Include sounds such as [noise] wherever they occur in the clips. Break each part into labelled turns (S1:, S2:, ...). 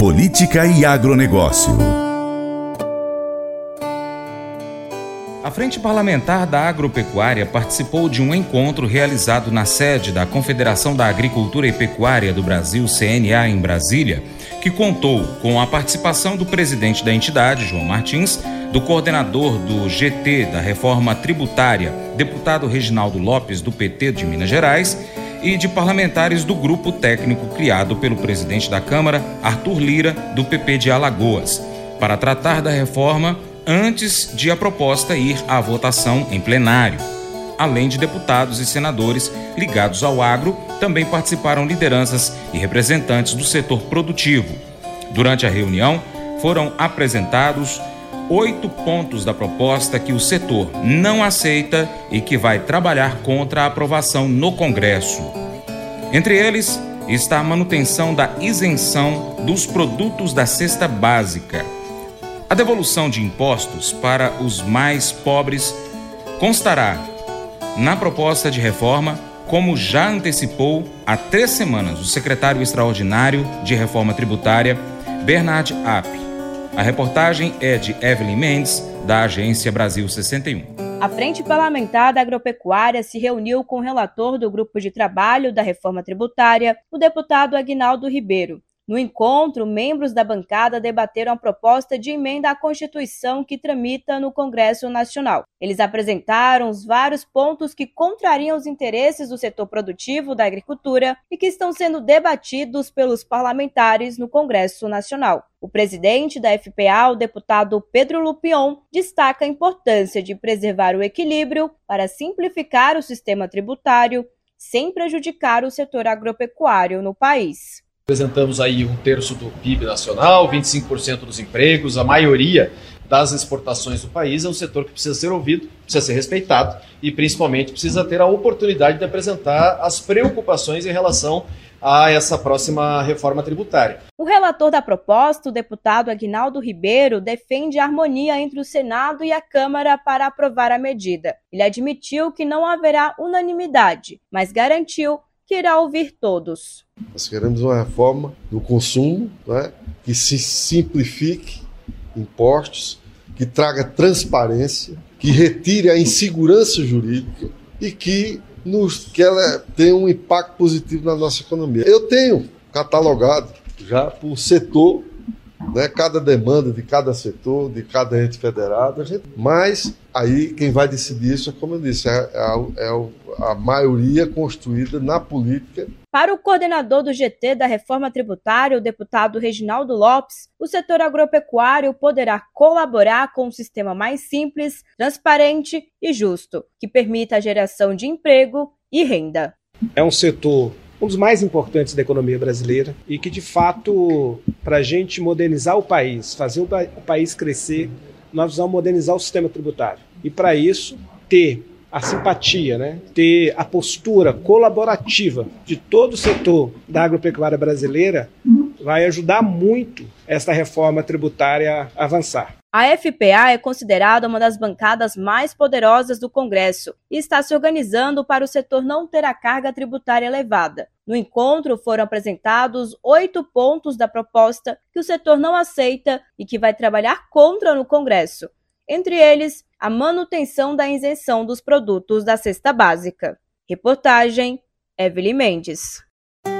S1: Política e Agronegócio.
S2: A Frente Parlamentar da Agropecuária participou de um encontro realizado na sede da Confederação da Agricultura e Pecuária do Brasil, CNA, em Brasília, que contou com a participação do presidente da entidade, João Martins, do coordenador do GT da Reforma Tributária, deputado Reginaldo Lopes, do PT de Minas Gerais, e de parlamentares do grupo técnico criado pelo presidente da Câmara, Arthur Lira, do PP de Alagoas, para tratar da reforma antes de a proposta ir à votação em plenário. Além de deputados e senadores ligados ao agro, também participaram lideranças e representantes do setor produtivo. Durante a reunião, foram apresentados oito pontos da proposta que o setor não aceita e que vai trabalhar contra a aprovação no Congresso. Entre eles está a manutenção da isenção dos produtos da cesta básica. A devolução de impostos para os mais pobres constará na proposta de reforma, como já antecipou há três semanas o secretário extraordinário de reforma tributária, Bernard App. A reportagem é de Evelyn Mendes, da Agência Brasil 61.
S3: A Frente Parlamentar da Agropecuária se reuniu com o relator do Grupo de Trabalho da Reforma Tributária, o deputado Aguinaldo Ribeiro. No encontro, membros da bancada debateram a proposta de emenda à Constituição que tramita no Congresso Nacional. Eles apresentaram os vários pontos que contrariam os interesses do setor produtivo da agricultura e que estão sendo debatidos pelos parlamentares no Congresso Nacional. O presidente da FPA, o deputado Pedro Lupion, destaca a importância de preservar o equilíbrio para simplificar o sistema tributário sem prejudicar o setor agropecuário no país.
S4: Apresentamos aí um terço do PIB nacional, 25% dos empregos, a maioria das exportações do país. É um setor que precisa ser ouvido, precisa ser respeitado e, principalmente, precisa ter a oportunidade de apresentar as preocupações em relação a essa próxima reforma tributária.
S3: O relator da proposta, o deputado Aguinaldo Ribeiro, defende a harmonia entre o Senado e a Câmara para aprovar a medida. Ele admitiu que não haverá unanimidade, mas garantiu que irá ouvir todos.
S5: Nós queremos uma reforma do consumo né, que se simplifique impostos, que traga transparência, que retire a insegurança jurídica e que, nos, que ela tenha um impacto positivo na nossa economia. Eu tenho catalogado já por setor né, cada demanda de cada setor, de cada ente federado, gente, mas aí quem vai decidir isso é, como eu disse, é, é, é a maioria construída na política.
S3: Para o coordenador do GT da reforma tributária, o deputado Reginaldo Lopes, o setor agropecuário poderá colaborar com um sistema mais simples, transparente e justo, que permita a geração de emprego e renda.
S6: É um setor um dos mais importantes da economia brasileira e que, de fato, para a gente modernizar o país, fazer o país crescer, nós precisamos modernizar o sistema tributário. E, para isso, ter a simpatia, né? ter a postura colaborativa de todo o setor da agropecuária brasileira vai ajudar muito esta reforma tributária a avançar.
S3: A FPA é considerada uma das bancadas mais poderosas do Congresso e está se organizando para o setor não ter a carga tributária elevada. No encontro foram apresentados oito pontos da proposta que o setor não aceita e que vai trabalhar contra no Congresso. Entre eles, a manutenção da isenção dos produtos da cesta básica. Reportagem Evelyn Mendes.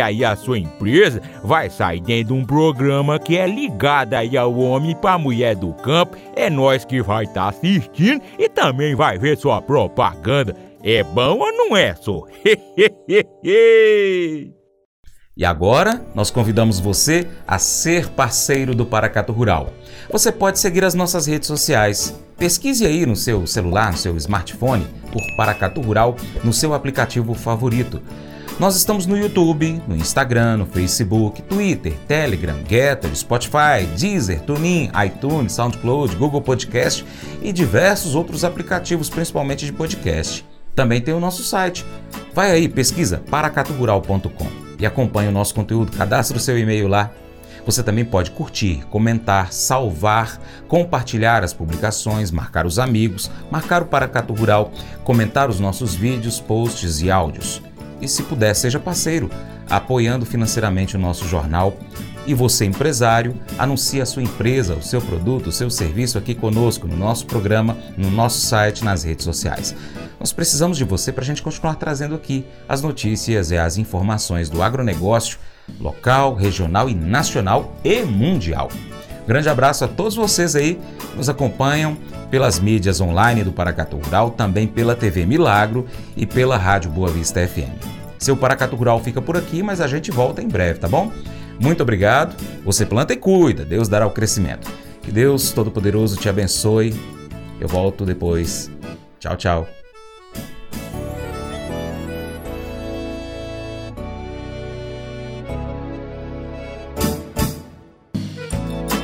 S7: aí a sua empresa vai sair dentro de um programa que é ligado aí ao homem para mulher do campo. É nós que vai estar tá assistindo e também vai ver sua propaganda. É bom ou não é, só? [laughs]
S2: E agora, nós convidamos você a ser parceiro do Paracato Rural. Você pode seguir as nossas redes sociais. Pesquise aí no seu celular, no seu smartphone, por Paracato Rural, no seu aplicativo favorito. Nós estamos no YouTube, no Instagram, no Facebook, Twitter, Telegram, Getter, Spotify, Deezer, TuneIn, iTunes, SoundCloud, Google Podcast e diversos outros aplicativos, principalmente de podcast. Também tem o nosso site. Vai aí, pesquisa paracatugural.com e acompanhe o nosso conteúdo, cadastre o seu e-mail lá. Você também pode curtir, comentar, salvar, compartilhar as publicações, marcar os amigos, marcar o Paracatu Rural, comentar os nossos vídeos, posts e áudios e, se puder, seja parceiro, apoiando financeiramente o nosso jornal. E você, empresário, anuncie a sua empresa, o seu produto, o seu serviço aqui conosco, no nosso programa, no nosso site, nas redes sociais. Nós precisamos de você para a gente continuar trazendo aqui as notícias e as informações do agronegócio local, regional e nacional e mundial. Grande abraço a todos vocês aí que nos acompanham pelas mídias online do Paracatu Rural, também pela TV Milagro e pela Rádio Boa Vista FM. Seu Paracatu Rural fica por aqui, mas a gente volta em breve, tá bom? Muito obrigado. Você planta e cuida, Deus dará o crescimento. Que Deus Todo-Poderoso te abençoe. Eu volto depois. Tchau, tchau.